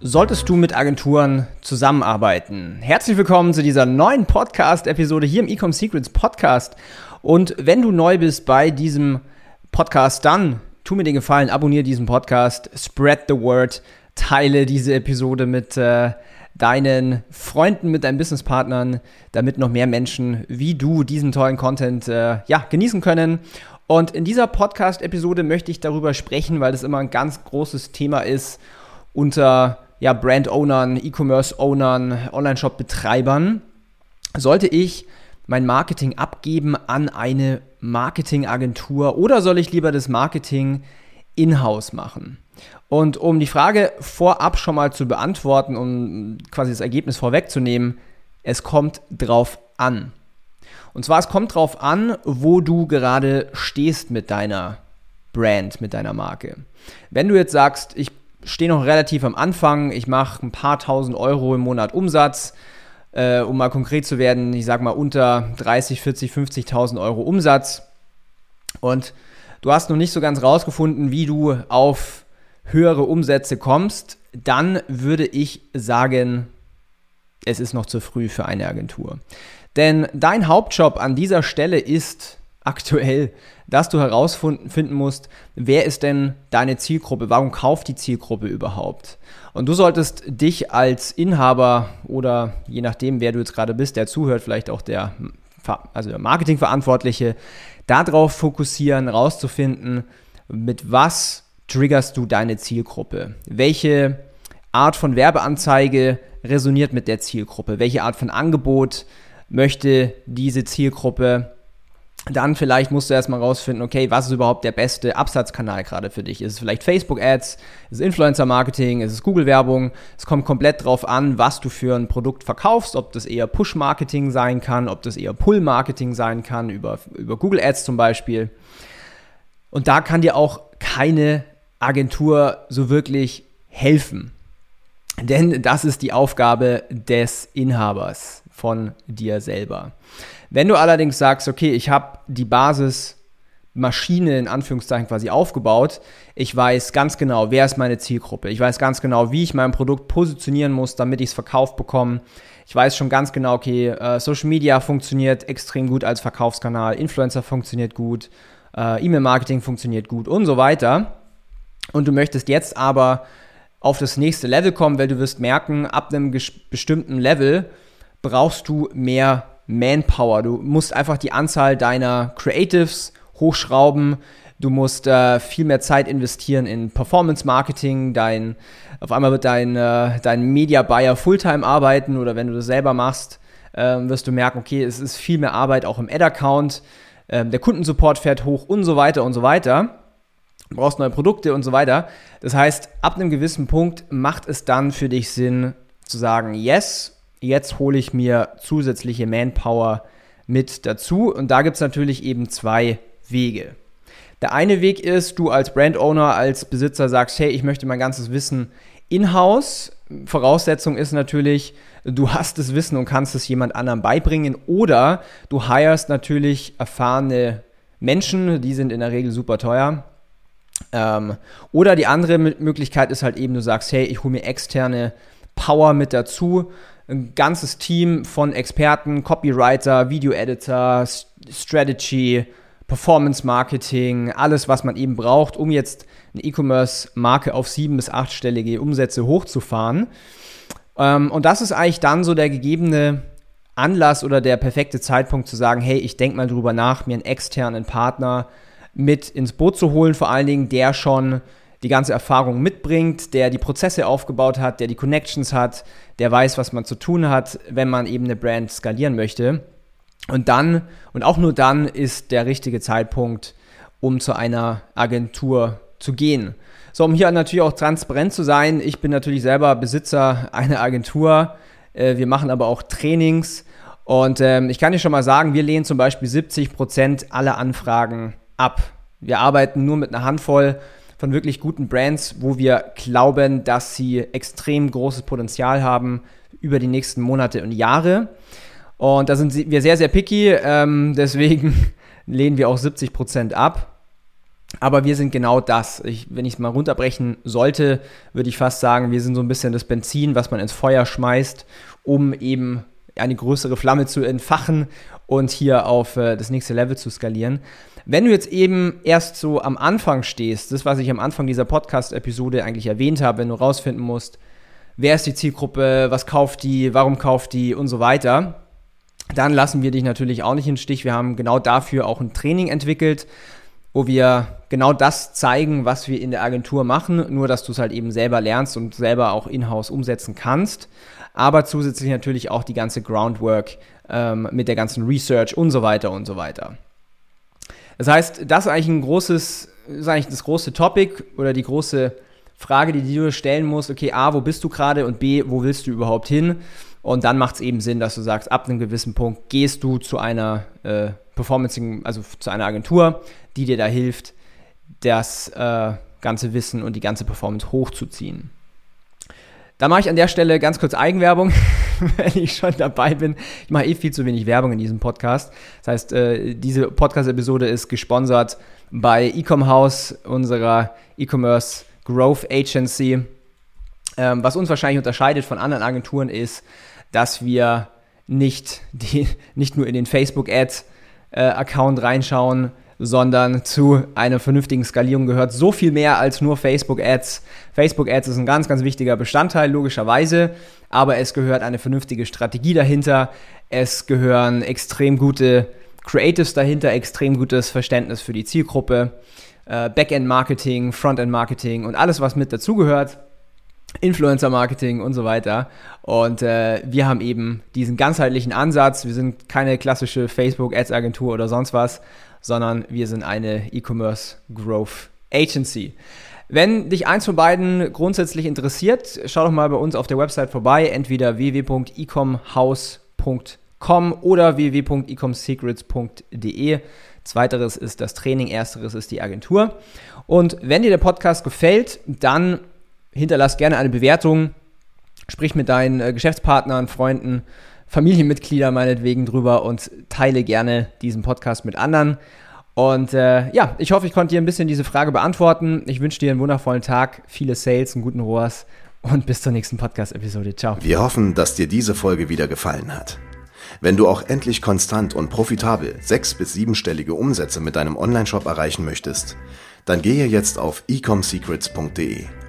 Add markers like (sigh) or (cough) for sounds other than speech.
Solltest du mit Agenturen zusammenarbeiten? Herzlich willkommen zu dieser neuen Podcast-Episode hier im Ecom Secrets Podcast. Und wenn du neu bist bei diesem Podcast, dann tu mir den Gefallen, abonniere diesen Podcast, spread the word, teile diese Episode mit äh, deinen Freunden, mit deinen Businesspartnern, damit noch mehr Menschen wie du diesen tollen Content äh, ja, genießen können. Und in dieser Podcast-Episode möchte ich darüber sprechen, weil das immer ein ganz großes Thema ist unter ja, Brand-Ownern, E-Commerce-Ownern, Online-Shop-Betreibern. Sollte ich mein Marketing abgeben an eine Marketingagentur oder soll ich lieber das Marketing in-house machen? Und um die Frage vorab schon mal zu beantworten, um quasi das Ergebnis vorwegzunehmen, es kommt drauf an. Und zwar, es kommt drauf an, wo du gerade stehst mit deiner Brand, mit deiner Marke. Wenn du jetzt sagst, ich stehe noch relativ am Anfang, ich mache ein paar tausend Euro im Monat Umsatz, äh, um mal konkret zu werden, ich sage mal unter 30, 40, 50.000 Euro Umsatz. Und du hast noch nicht so ganz rausgefunden, wie du auf höhere Umsätze kommst, dann würde ich sagen, es ist noch zu früh für eine Agentur. Denn dein Hauptjob an dieser Stelle ist aktuell, dass du herausfinden musst, wer ist denn deine Zielgruppe, warum kauft die Zielgruppe überhaupt. Und du solltest dich als Inhaber oder je nachdem, wer du jetzt gerade bist, der zuhört, vielleicht auch der, also der Marketingverantwortliche, darauf fokussieren, herauszufinden, mit was triggerst du deine Zielgruppe? Welche Art von Werbeanzeige resoniert mit der Zielgruppe? Welche Art von Angebot möchte diese Zielgruppe? Dann vielleicht musst du erstmal rausfinden, okay, was ist überhaupt der beste Absatzkanal gerade für dich? Ist es vielleicht Facebook-Ads? Ist es Influencer-Marketing? Ist es Google-Werbung? Es kommt komplett drauf an, was du für ein Produkt verkaufst, ob das eher Push-Marketing sein kann, ob das eher Pull-Marketing sein kann, über, über Google-Ads zum Beispiel. Und da kann dir auch keine Agentur so wirklich helfen. Denn das ist die Aufgabe des Inhabers von dir selber. Wenn du allerdings sagst, okay, ich habe die Basismaschine in Anführungszeichen quasi aufgebaut, ich weiß ganz genau, wer ist meine Zielgruppe, ich weiß ganz genau, wie ich mein Produkt positionieren muss, damit ich es verkauft bekomme. Ich weiß schon ganz genau, okay, äh, Social Media funktioniert extrem gut als Verkaufskanal, Influencer funktioniert gut, äh, E-Mail-Marketing funktioniert gut und so weiter und du möchtest jetzt aber auf das nächste Level kommen, weil du wirst merken, ab einem bestimmten Level brauchst du mehr Manpower. Du musst einfach die Anzahl deiner Creatives hochschrauben. Du musst äh, viel mehr Zeit investieren in Performance Marketing. Dein, auf einmal wird dein, äh, dein Media Buyer Fulltime arbeiten oder wenn du das selber machst, äh, wirst du merken, okay, es ist viel mehr Arbeit auch im Ad-Account. Ähm, der Kundensupport fährt hoch und so weiter und so weiter du brauchst neue Produkte und so weiter. Das heißt, ab einem gewissen Punkt macht es dann für dich Sinn zu sagen, yes, jetzt hole ich mir zusätzliche Manpower mit dazu. Und da gibt es natürlich eben zwei Wege. Der eine Weg ist, du als Brand Owner, als Besitzer sagst, hey, ich möchte mein ganzes Wissen in-house. Voraussetzung ist natürlich, du hast das Wissen und kannst es jemand anderem beibringen. Oder du hirest natürlich erfahrene Menschen, die sind in der Regel super teuer, ähm, oder die andere Möglichkeit ist halt eben, du sagst, hey, ich hole mir externe Power mit dazu. Ein ganzes Team von Experten, Copywriter, Video-Editor, Strategy, Performance Marketing, alles, was man eben braucht, um jetzt eine E-Commerce-Marke auf sieben- bis achtstellige Umsätze hochzufahren. Ähm, und das ist eigentlich dann so der gegebene Anlass oder der perfekte Zeitpunkt zu sagen, hey, ich denke mal drüber nach, mir einen externen Partner mit ins Boot zu holen, vor allen Dingen der schon die ganze Erfahrung mitbringt, der die Prozesse aufgebaut hat, der die Connections hat, der weiß, was man zu tun hat, wenn man eben eine Brand skalieren möchte. Und dann, und auch nur dann, ist der richtige Zeitpunkt, um zu einer Agentur zu gehen. So, um hier natürlich auch transparent zu sein, ich bin natürlich selber Besitzer einer Agentur. Äh, wir machen aber auch Trainings Und ähm, ich kann dir schon mal sagen, wir lehnen zum Beispiel 70 Prozent aller Anfragen ab. Wir arbeiten nur mit einer Handvoll von wirklich guten Brands, wo wir glauben, dass sie extrem großes Potenzial haben über die nächsten Monate und Jahre. Und da sind wir sehr, sehr picky, ähm, (laughs) deswegen lehnen wir auch 70 Prozent ab. Aber wir sind genau das. Ich, wenn ich es mal runterbrechen sollte, würde ich fast sagen, wir sind so ein bisschen das Benzin, was man ins Feuer schmeißt, um eben eine größere Flamme zu entfachen und hier auf äh, das nächste Level zu skalieren. Wenn du jetzt eben erst so am Anfang stehst, das, was ich am Anfang dieser Podcast-Episode eigentlich erwähnt habe, wenn du rausfinden musst, wer ist die Zielgruppe, was kauft die, warum kauft die und so weiter, dann lassen wir dich natürlich auch nicht im Stich. Wir haben genau dafür auch ein Training entwickelt, wo wir genau das zeigen, was wir in der Agentur machen, nur dass du es halt eben selber lernst und selber auch in-house umsetzen kannst. Aber zusätzlich natürlich auch die ganze Groundwork ähm, mit der ganzen Research und so weiter und so weiter. Das heißt, das ist eigentlich ein großes, ist eigentlich das große Topic oder die große Frage, die du stellen musst. Okay, A, wo bist du gerade und B, wo willst du überhaupt hin? Und dann macht es eben Sinn, dass du sagst, ab einem gewissen Punkt gehst du zu einer äh, Performance, also zu einer Agentur, die dir da hilft, das äh, ganze Wissen und die ganze Performance hochzuziehen. Da mache ich an der Stelle ganz kurz Eigenwerbung, (laughs) wenn ich schon dabei bin. Ich mache eh viel zu wenig Werbung in diesem Podcast. Das heißt, äh, diese Podcast-Episode ist gesponsert bei Ecom House, unserer E-Commerce Growth Agency. Ähm, was uns wahrscheinlich unterscheidet von anderen Agenturen ist, dass wir nicht, die, nicht nur in den Facebook-Ad-Account äh, reinschauen, sondern zu einer vernünftigen Skalierung gehört so viel mehr als nur Facebook Ads. Facebook Ads ist ein ganz, ganz wichtiger Bestandteil, logischerweise, aber es gehört eine vernünftige Strategie dahinter. Es gehören extrem gute Creatives dahinter, extrem gutes Verständnis für die Zielgruppe, äh, Backend-Marketing, Frontend-Marketing und alles, was mit dazugehört. Influencer-Marketing und so weiter. Und äh, wir haben eben diesen ganzheitlichen Ansatz. Wir sind keine klassische Facebook-Ads-Agentur oder sonst was, sondern wir sind eine E-Commerce Growth Agency. Wenn dich eins von beiden grundsätzlich interessiert, schau doch mal bei uns auf der Website vorbei, entweder www.ecomhouse.com oder www.ecomsecrets.de. Zweiteres ist das Training, ersteres ist die Agentur. Und wenn dir der Podcast gefällt, dann hinterlass gerne eine Bewertung, sprich mit deinen äh, Geschäftspartnern, Freunden, Familienmitglieder meinetwegen drüber und teile gerne diesen Podcast mit anderen. Und äh, ja, ich hoffe, ich konnte dir ein bisschen diese Frage beantworten. Ich wünsche dir einen wundervollen Tag, viele Sales, einen guten ROAS und bis zur nächsten Podcast-Episode. Ciao. Wir hoffen, dass dir diese Folge wieder gefallen hat. Wenn du auch endlich konstant und profitabel sechs- bis siebenstellige Umsätze mit deinem Onlineshop erreichen möchtest, dann gehe jetzt auf ecomsecrets.de